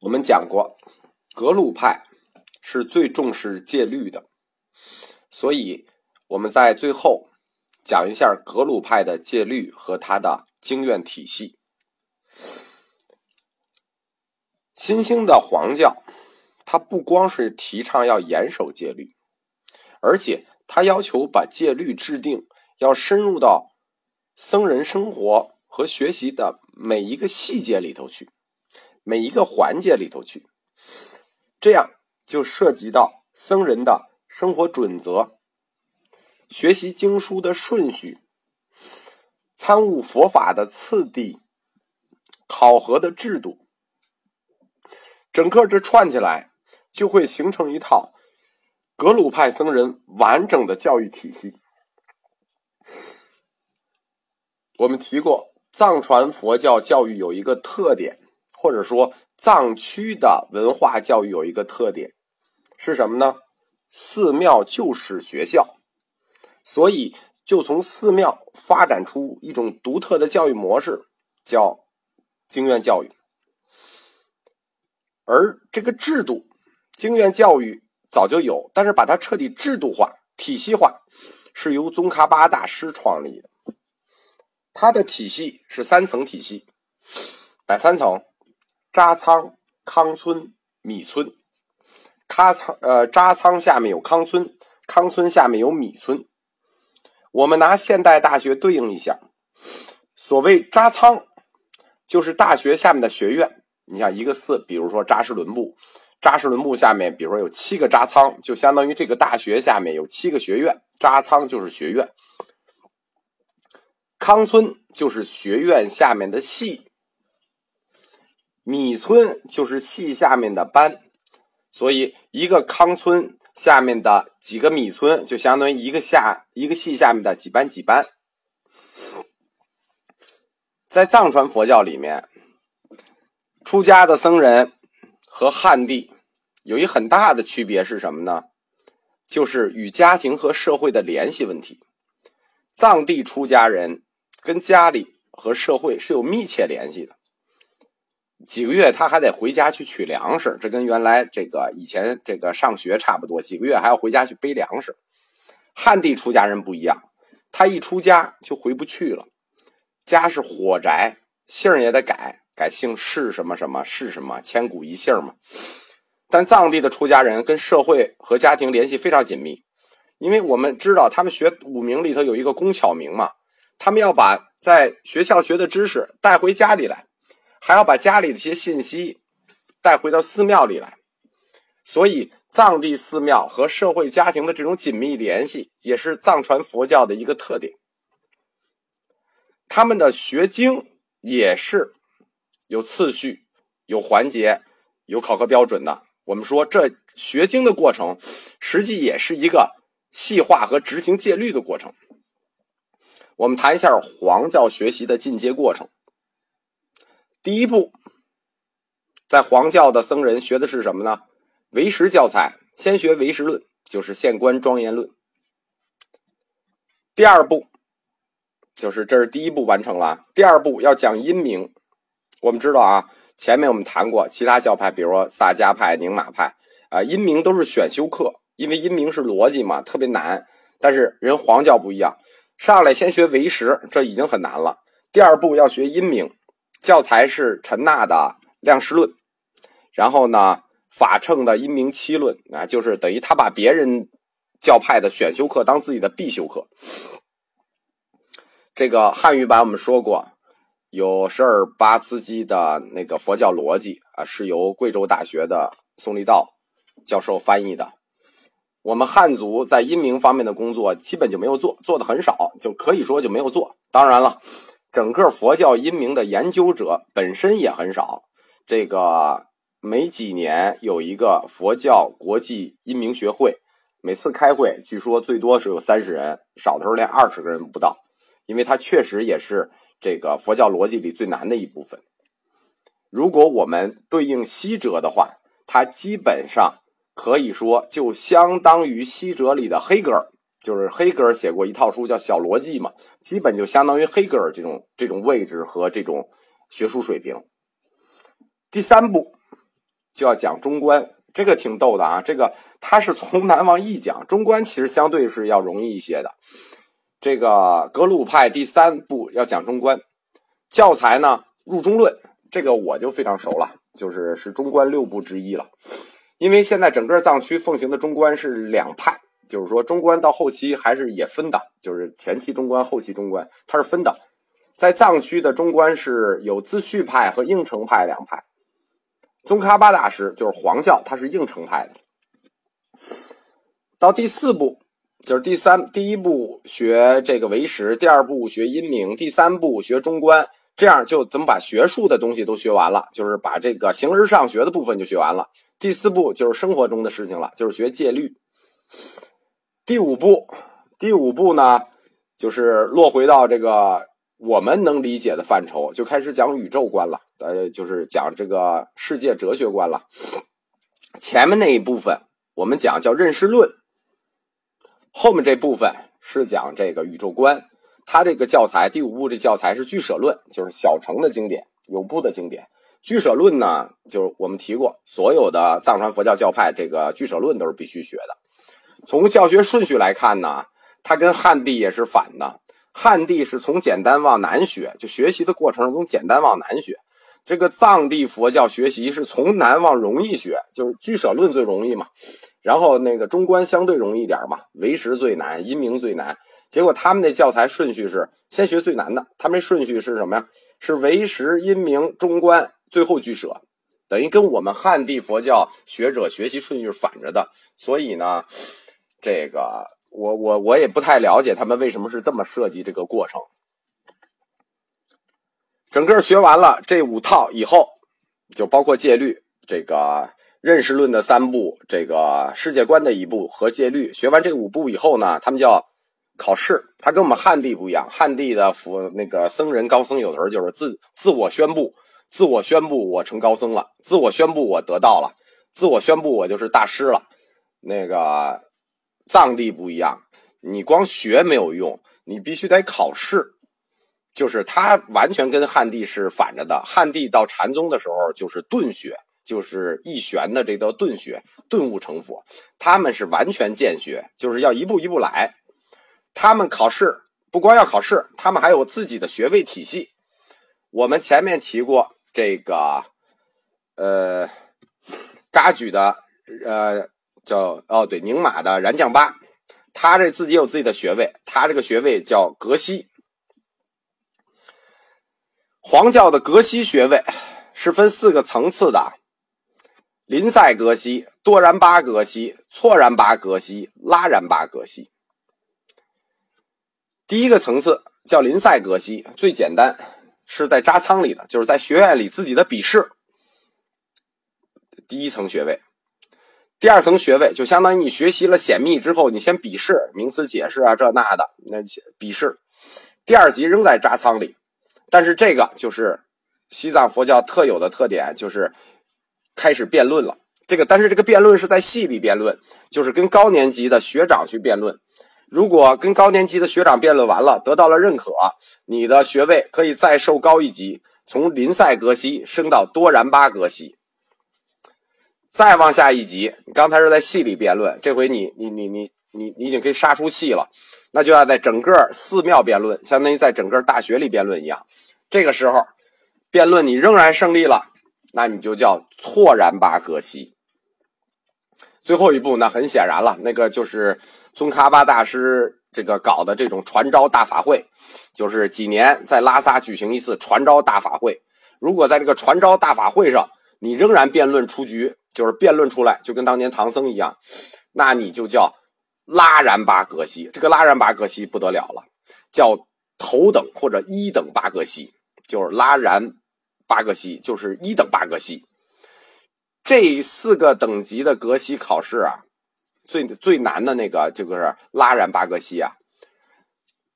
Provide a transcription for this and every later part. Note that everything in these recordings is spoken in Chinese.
我们讲过，格鲁派是最重视戒律的，所以我们在最后讲一下格鲁派的戒律和他的经院体系。新兴的黄教，它不光是提倡要严守戒律，而且他要求把戒律制定要深入到僧人生活和学习的每一个细节里头去。每一个环节里头去，这样就涉及到僧人的生活准则、学习经书的顺序、参悟佛法的次第、考核的制度，整个这串起来，就会形成一套格鲁派僧人完整的教育体系。我们提过，藏传佛教教育有一个特点。或者说，藏区的文化教育有一个特点是什么呢？寺庙就是学校，所以就从寺庙发展出一种独特的教育模式，叫经院教育。而这个制度，经院教育早就有，但是把它彻底制度化、体系化，是由宗喀巴大师创立的。它的体系是三层体系，哪三层？扎仓、康村、米村，喀仓呃扎仓下面有康村，康村下面有米村。我们拿现代大学对应一下，所谓扎仓，就是大学下面的学院。你像一个寺，比如说扎什伦布，扎什伦布下面，比如说有七个扎仓，就相当于这个大学下面有七个学院，扎仓就是学院。康村就是学院下面的系。米村就是系下面的班，所以一个康村下面的几个米村，就相当于一个下一个系下面的几班几班。在藏传佛教里面，出家的僧人和汉地有一很大的区别是什么呢？就是与家庭和社会的联系问题。藏地出家人跟家里和社会是有密切联系的。几个月他还得回家去取粮食，这跟原来这个以前这个上学差不多。几个月还要回家去背粮食。汉地出家人不一样，他一出家就回不去了。家是火宅，姓也得改，改姓是什么什么是什么，千古一姓嘛。但藏地的出家人跟社会和家庭联系非常紧密，因为我们知道他们学五名里头有一个工巧明嘛，他们要把在学校学的知识带回家里来。还要把家里的一些信息带回到寺庙里来，所以藏地寺庙和社会家庭的这种紧密联系，也是藏传佛教的一个特点。他们的学经也是有次序、有环节、有考核标准的。我们说，这学经的过程，实际也是一个细化和执行戒律的过程。我们谈一下黄教学习的进阶过程。第一步，在黄教的僧人学的是什么呢？唯识教材，先学唯识论，就是现观庄严论。第二步，就是这是第一步完成了。第二步要讲阴明。我们知道啊，前面我们谈过其他教派，比如说萨迦派、宁玛派啊，阴明都是选修课，因为阴明是逻辑嘛，特别难。但是人黄教不一样，上来先学唯识，这已经很难了。第二步要学阴明。教材是陈纳的《量师论》，然后呢，法称的《阴明七论》啊，就是等于他把别人教派的选修课当自己的必修课。这个汉语版我们说过，有十尔巴茨基的那个佛教逻辑啊，是由贵州大学的宋立道教授翻译的。我们汉族在阴明方面的工作基本就没有做，做的很少，就可以说就没有做。当然了。整个佛教阴明的研究者本身也很少，这个每几年有一个佛教国际阴明学会，每次开会据说最多是有三十人，少的时候连二十个人不到，因为它确实也是这个佛教逻辑里最难的一部分。如果我们对应西哲的话，它基本上可以说就相当于西哲里的黑格尔。就是黑格尔写过一套书叫《小逻辑》嘛，基本就相当于黑格尔这种这种位置和这种学术水平。第三步就要讲中观，这个挺逗的啊。这个它是从南往易讲，中观其实相对是要容易一些的。这个格鲁派第三步要讲中观，教材呢入中论，这个我就非常熟了，就是是中观六部之一了。因为现在整个藏区奉行的中观是两派，就是说中观到后期还是也分的，就是前期中观、后期中观，它是分的。在藏区的中观是有自序派和应承派两派。宗喀巴大师就是黄教，他是应承派的。到第四步，就是第三第一步学这个唯识，第二步学阴明，第三步学中观，这样就怎么把学术的东西都学完了，就是把这个形而上学的部分就学完了。第四步就是生活中的事情了，就是学戒律。第五步，第五步呢，就是落回到这个。我们能理解的范畴就开始讲宇宙观了，呃，就是讲这个世界哲学观了。前面那一部分我们讲叫认识论，后面这部分是讲这个宇宙观。它这个教材第五部这教材是俱舍论，就是小乘的经典，有部的经典。俱舍论呢，就是我们提过，所有的藏传佛教教派这个俱舍论都是必须学的。从教学顺序来看呢，它跟汉地也是反的。汉地是从简单往难学，就学习的过程从简单往难学。这个藏地佛教学习是从难往容易学，就是俱舍论最容易嘛，然后那个中观相对容易点嘛，唯识最难，因明最难。结果他们那教材顺序是先学最难的，他们顺序是什么呀？是唯识、因明、中观，最后俱舍，等于跟我们汉地佛教学者学习顺序是反着的。所以呢，这个。我我我也不太了解他们为什么是这么设计这个过程。整个学完了这五套以后，就包括戒律、这个认识论的三部、这个世界观的一部和戒律。学完这五部以后呢，他们叫考试。他跟我们汉地不一样，汉地的佛那个僧人高僧有的时候就是自自我宣布，自我宣布我成高僧了，自我宣布我得道了，自我宣布我就是大师了。那个。藏地不一样，你光学没有用，你必须得考试。就是它完全跟汉地是反着的。汉地到禅宗的时候就是顿学，就是一玄的这叫顿学，顿悟成佛。他们是完全渐学，就是要一步一步来。他们考试不光要考试，他们还有自己的学位体系。我们前面提过这个，呃，噶举的，呃。叫哦，对，宁玛的燃将巴，他这自己有自己的学位，他这个学位叫格西。黄教的格西学位是分四个层次的：林赛格西、多然巴格西、错然巴格西、拉然巴格西。第一个层次叫林赛格西，最简单，是在扎仓里的，就是在学院里自己的笔试，第一层学位。第二层学位就相当于你学习了显密之后，你先笔试名词解释啊，这那的那笔试。第二级仍在扎仓里，但是这个就是西藏佛教特有的特点，就是开始辩论了。这个但是这个辩论是在系里辩论，就是跟高年级的学长去辩论。如果跟高年级的学长辩论完了，得到了认可，你的学位可以再受高一级，从林赛格西升到多然巴格西。再往下一级，你刚才是在戏里辩论，这回你你你你你你已经可以杀出戏了，那就要在整个寺庙辩论，相当于在整个大学里辩论一样。这个时候，辩论你仍然胜利了，那你就叫错然巴格西。最后一步，那很显然了，那个就是宗喀巴大师这个搞的这种传召大法会，就是几年在拉萨举行一次传召大法会。如果在这个传召大法会上，你仍然辩论出局。就是辩论出来，就跟当年唐僧一样，那你就叫拉然巴格西。这个拉然巴格西不得了了，叫头等或者一等巴格西，就是拉然巴格西，就是一等巴格西。这四个等级的格西考试啊，最最难的那个就是拉然巴格西啊，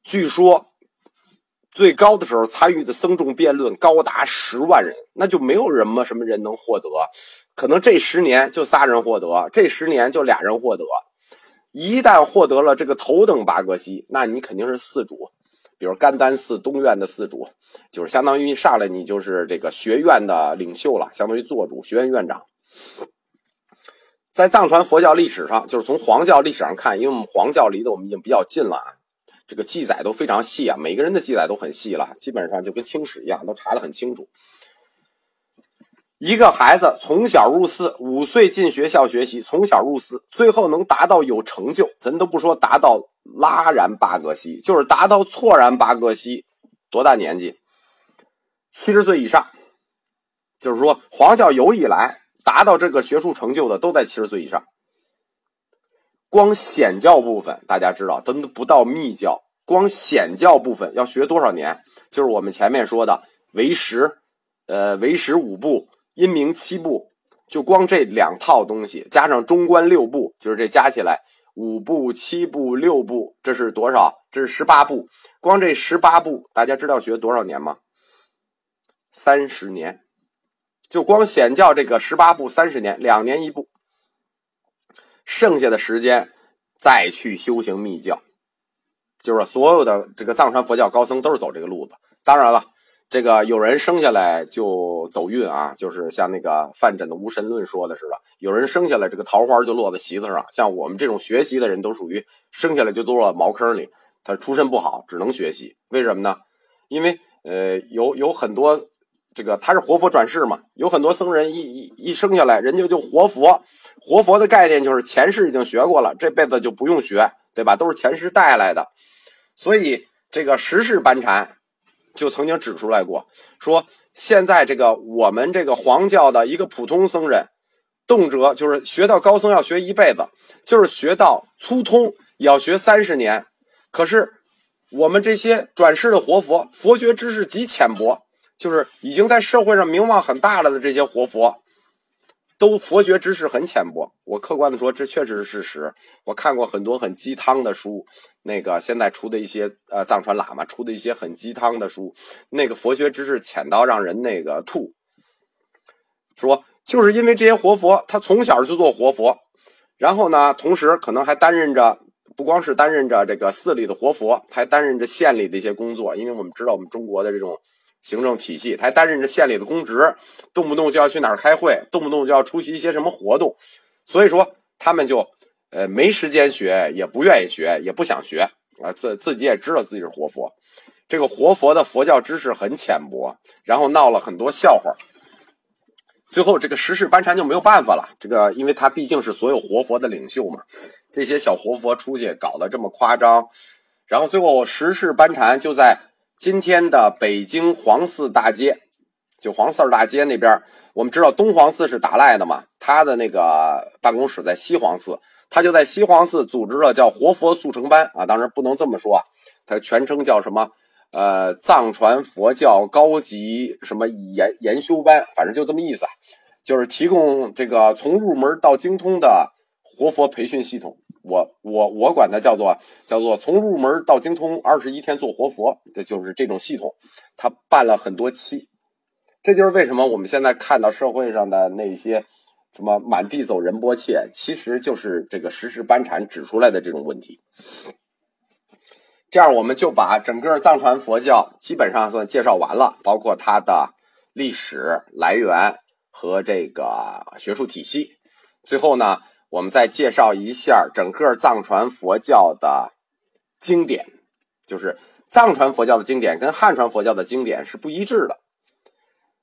据说。最高的时候参与的僧众辩论高达十万人，那就没有人么什么人能获得，可能这十年就仨人获得，这十年就俩人获得。一旦获得了这个头等八格西，那你肯定是寺主，比如甘丹寺东院的寺主，就是相当于一上来你就是这个学院的领袖了，相当于做主学院院长。在藏传佛教历史上，就是从黄教历史上看，因为我们黄教离得我们已经比较近了啊，这个记载都非常细啊，每个人的记载都很细了，基本上就跟清史一样，都查得很清楚。一个孩子从小入寺，五岁进学校学习，从小入寺，最后能达到有成就，咱都不说达到拉然巴格西，就是达到错然巴格西，多大年纪？七十岁以上，就是说黄教有以来达到这个学术成就的都在七十岁以上。光显教部分大家知道，都不到密教，光显教部分要学多少年？就是我们前面说的唯识，呃，唯识五部。阴明七部，就光这两套东西，加上中观六部，就是这加起来五部、七部、六部，这是多少？这是十八部。光这十八部，大家知道学多少年吗？三十年。就光显教这个十八部，三十年，两年一部。剩下的时间再去修行密教，就是所有的这个藏传佛教高僧都是走这个路子。当然了。这个有人生下来就走运啊，就是像那个范缜的无神论说的似的，有人生下来这个桃花就落在席子上。像我们这种学习的人都属于生下来就落茅坑里，他出身不好，只能学习。为什么呢？因为呃，有有很多这个他是活佛转世嘛，有很多僧人一一一生下来人家就活佛，活佛的概念就是前世已经学过了，这辈子就不用学，对吧？都是前世带来的，所以这个十世班禅。就曾经指出来过，说现在这个我们这个黄教的一个普通僧人，动辄就是学到高僧要学一辈子，就是学到粗通也要学三十年。可是我们这些转世的活佛，佛学知识极浅薄，就是已经在社会上名望很大了的这些活佛。都佛学知识很浅薄，我客观的说，这确实是事实。我看过很多很鸡汤的书，那个现在出的一些呃藏传喇嘛出的一些很鸡汤的书，那个佛学知识浅到让人那个吐。说就是因为这些活佛，他从小就做活佛，然后呢，同时可能还担任着不光是担任着这个寺里的活佛，还担任着县里的一些工作，因为我们知道我们中国的这种。行政体系，他还担任着县里的公职，动不动就要去哪儿开会，动不动就要出席一些什么活动，所以说他们就呃没时间学，也不愿意学，也不想学啊。自自己也知道自己是活佛，这个活佛的佛教知识很浅薄，然后闹了很多笑话。最后这个十世班禅就没有办法了，这个因为他毕竟是所有活佛的领袖嘛，这些小活佛出去搞得这么夸张，然后最后十世班禅就在。今天的北京黄寺大街，就黄寺大街那边，我们知道东黄寺是达赖的嘛，他的那个办公室在西黄寺，他就在西黄寺组织了叫活佛速成班啊，当然不能这么说啊，他全称叫什么？呃，藏传佛教高级什么研研修班，反正就这么意思，就是提供这个从入门到精通的活佛培训系统。我我我管它叫做叫做从入门到精通二十一天做活佛，这就是这种系统。他办了很多期，这就是为什么我们现在看到社会上的那些什么满地走仁波切，其实就是这个实时班禅指出来的这种问题。这样我们就把整个藏传佛教基本上算介绍完了，包括它的历史来源和这个学术体系。最后呢。我们再介绍一下整个藏传佛教的经典，就是藏传佛教的经典跟汉传佛教的经典是不一致的。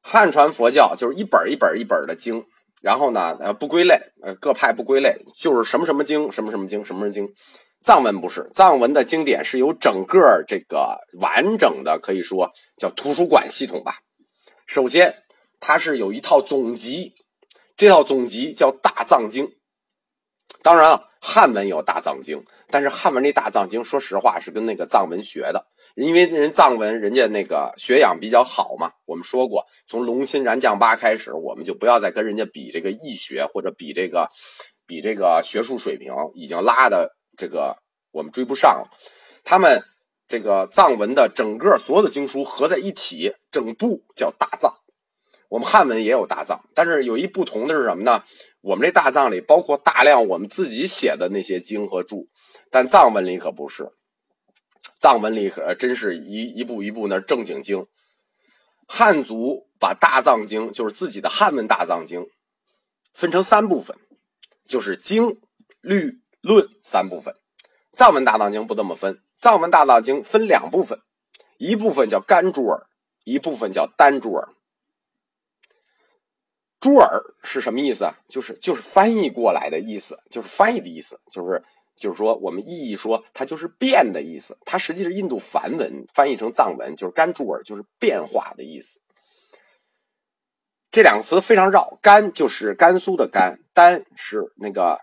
汉传佛教就是一本一本一本的经，然后呢，呃，不归类，呃，各派不归类，就是什么什么经，什么什么经，什么什么经。藏文不是，藏文的经典是由整个这个完整的，可以说叫图书馆系统吧。首先，它是有一套总集，这套总集叫大藏经。当然了，汉文有大藏经，但是汉文这大藏经，说实话是跟那个藏文学的，因为人藏文人家那个学养比较好嘛。我们说过，从龙钦然降八开始，我们就不要再跟人家比这个易学或者比这个比这个学术水平，已经拉的这个我们追不上了。他们这个藏文的整个所有的经书合在一起，整部叫大藏。我们汉文也有大藏，但是有一不同的是什么呢？我们这大藏里包括大量我们自己写的那些经和注，但藏文里可不是。藏文里可真是一一步一步那正经经。汉族把大藏经，就是自己的汉文大藏经，分成三部分，就是经、律、论三部分。藏文大藏经不这么分，藏文大藏经分两部分，一部分叫干珠尔，一部分叫单珠尔。珠尔是什么意思？就是就是翻译过来的意思，就是翻译的意思，就是就是说我们意义说它就是变的意思。它实际是印度梵文翻译成藏文，就是甘珠尔，就是变化的意思。这两个词非常绕，甘就是甘肃的甘，丹是那个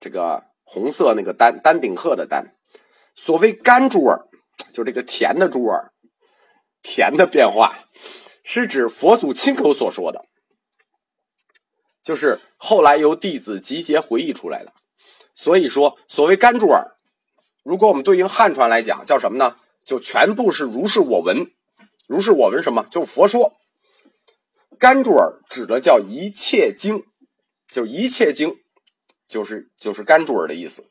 这个红色那个丹丹顶鹤的丹。所谓甘珠尔，就是这个甜的珠儿，甜的变化，是指佛祖亲口所说的。就是后来由弟子集结回忆出来的，所以说所谓甘珠尔，如果我们对应汉传来讲，叫什么呢？就全部是如是我闻，如是我闻什么？就是佛说。甘珠尔指的叫一切经，就一切经，就是就是甘珠尔的意思，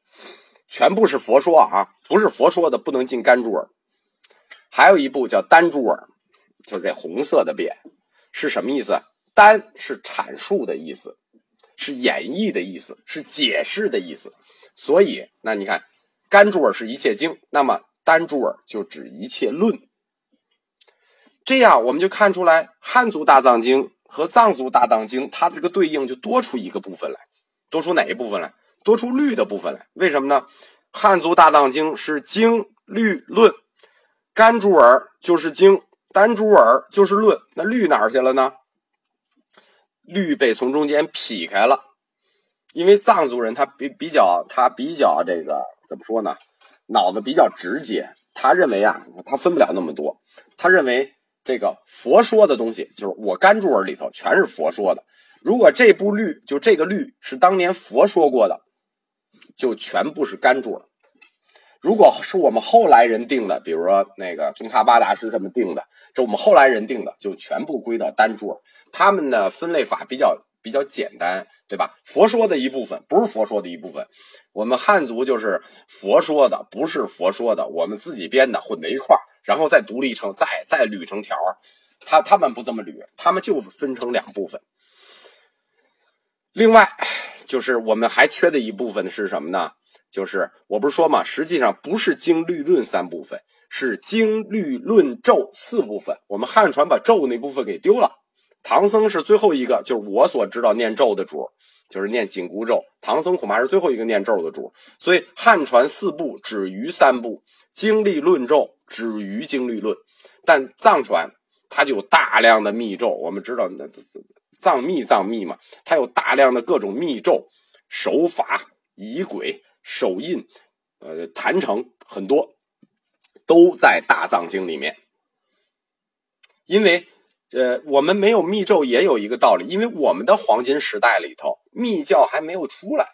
全部是佛说啊，不是佛说的不能进甘珠尔。还有一部叫丹珠尔，就是这红色的匾，是什么意思？单是阐述的意思，是演绎的意思，是解释的意思。所以，那你看，甘珠尔是一切经，那么丹珠尔就指一切论。这样，我们就看出来，汉族大藏经和藏族大藏经，它这个对应就多出一个部分来，多出哪一部分来？多出律的部分来。为什么呢？汉族大藏经是经律论，甘珠尔就是经，丹珠尔就是论，那律哪儿去了呢？律被从中间劈开了，因为藏族人他比比较他比较这个怎么说呢？脑子比较直接，他认为啊，他分不了那么多。他认为这个佛说的东西，就是我甘珠尔里头全是佛说的。如果这部律就这个律是当年佛说过的，就全部是甘珠尔。如果是我们后来人定的，比如说那个宗喀巴大师他们定的，这我们后来人定的，就全部归到丹珠尔。他们的分类法比较比较简单，对吧？佛说的一部分不是佛说的一部分，我们汉族就是佛说的，不是佛说的，我们自己编的混在一块儿，然后再独立成再再捋成条儿。他他们不这么捋，他们就分成两部分。另外，就是我们还缺的一部分是什么呢？就是我不是说嘛，实际上不是经律论三部分，是经律论咒四部分。我们汉传把咒那部分给丢了。唐僧是最后一个，就是我所知道念咒的主，就是念紧箍咒。唐僧恐怕是最后一个念咒的主，所以汉传四部止于三部，经历论咒止于经律论。但藏传它就有大量的密咒，我们知道那藏密藏密嘛，它有大量的各种密咒、手法、仪轨、手印、呃坛城很多，都在大藏经里面，因为。呃，我们没有密咒也有一个道理，因为我们的黄金时代里头密教还没有出来。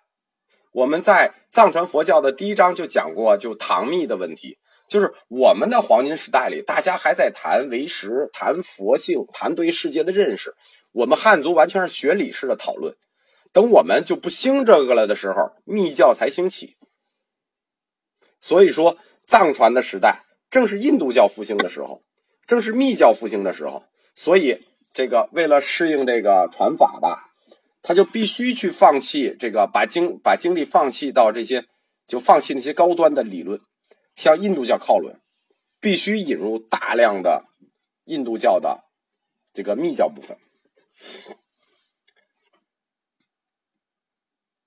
我们在藏传佛教的第一章就讲过，就唐密的问题，就是我们的黄金时代里，大家还在谈唯识、谈佛性、谈对世界的认识。我们汉族完全是学理式的讨论。等我们就不兴这个了的时候，密教才兴起。所以说，藏传的时代正是印度教复兴的时候，正是密教复兴的时候。所以，这个为了适应这个传法吧，他就必须去放弃这个，把精把精力放弃到这些，就放弃那些高端的理论，向印度教靠拢，必须引入大量的印度教的这个密教部分。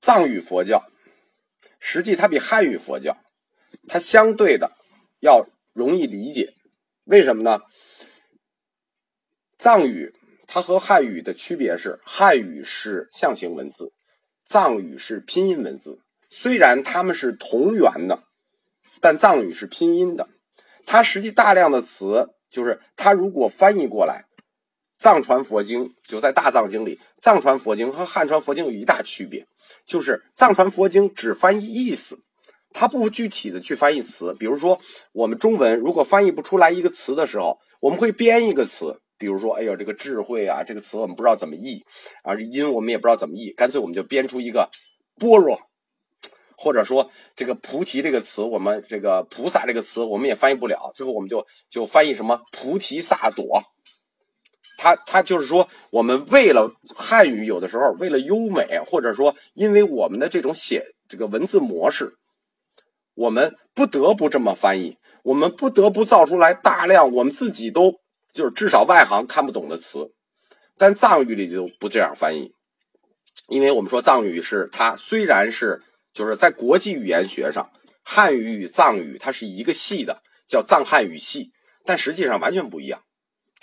藏语佛教实际它比汉语佛教，它相对的要容易理解，为什么呢？藏语它和汉语的区别是，汉语是象形文字，藏语是拼音文字。虽然它们是同源的，但藏语是拼音的。它实际大量的词，就是它如果翻译过来，藏传佛经就在大藏经里，藏传佛经和汉传佛经有一大区别，就是藏传佛经只翻译意思，它不具体的去翻译词。比如说，我们中文如果翻译不出来一个词的时候，我们会编一个词。比如说，哎呦，这个智慧啊，这个词我们不知道怎么译，啊，音我们也不知道怎么译，干脆我们就编出一个般若，或者说这个菩提这个词，我们这个菩萨这个词我们也翻译不了，最后我们就就翻译什么菩提萨埵，他他就是说，我们为了汉语，有的时候为了优美，或者说因为我们的这种写这个文字模式，我们不得不这么翻译，我们不得不造出来大量我们自己都就是至少外行看不懂的词。但藏语里就不这样翻译，因为我们说藏语是它虽然是就是在国际语言学上，汉语与藏语它是一个系的，叫藏汉语系，但实际上完全不一样。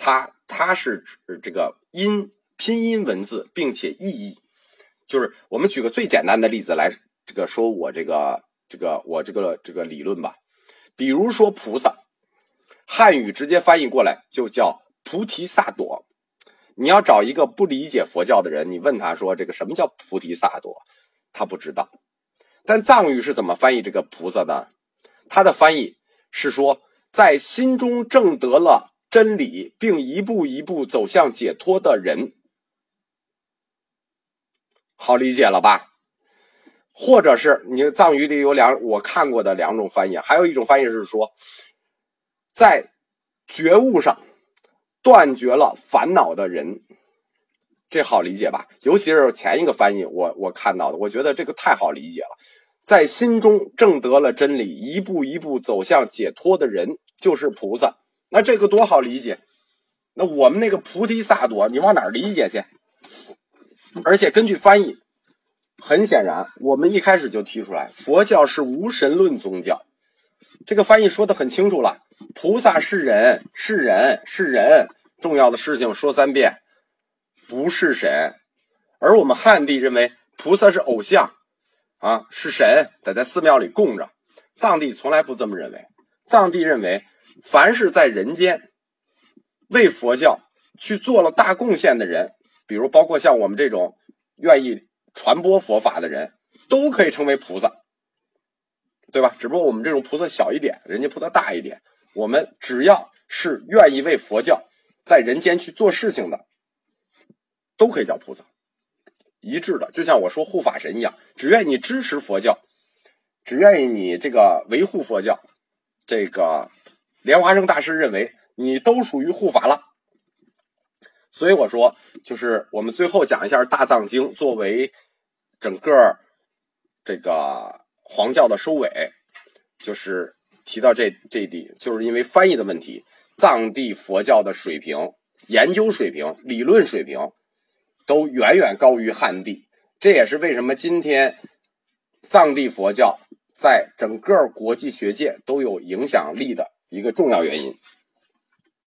它它是指这个音拼音文字，并且意义，就是我们举个最简单的例子来这个说我这个这个我这个这个理论吧，比如说菩萨，汉语直接翻译过来就叫菩提萨埵。你要找一个不理解佛教的人，你问他说这个什么叫菩提萨埵，他不知道。但藏语是怎么翻译这个菩萨的？他的翻译是说，在心中证得了。真理，并一步一步走向解脱的人，好理解了吧？或者是你藏语里有两我看过的两种翻译，还有一种翻译是说，在觉悟上断绝了烦恼的人，这好理解吧？尤其是前一个翻译，我我看到的，我觉得这个太好理解了。在心中证得了真理，一步一步走向解脱的人，就是菩萨。那这个多好理解，那我们那个菩提萨埵，你往哪儿理解去？而且根据翻译，很显然，我们一开始就提出来，佛教是无神论宗教。这个翻译说的很清楚了，菩萨是人，是人，是人，重要的事情说三遍，不是神。而我们汉地认为菩萨是偶像，啊，是神，得在寺庙里供着。藏地从来不这么认为，藏地认为。凡是在人间为佛教去做了大贡献的人，比如包括像我们这种愿意传播佛法的人，都可以称为菩萨，对吧？只不过我们这种菩萨小一点，人家菩萨大一点。我们只要是愿意为佛教在人间去做事情的，都可以叫菩萨，一致的。就像我说护法神一样，只愿你支持佛教，只愿意你这个维护佛教，这个。莲花生大师认为你都属于护法了，所以我说，就是我们最后讲一下《大藏经》作为整个这个黄教的收尾，就是提到这这地，就是因为翻译的问题，藏地佛教的水平、研究水平、理论水平都远远高于汉地，这也是为什么今天藏地佛教在整个国际学界都有影响力的。一个重要原因。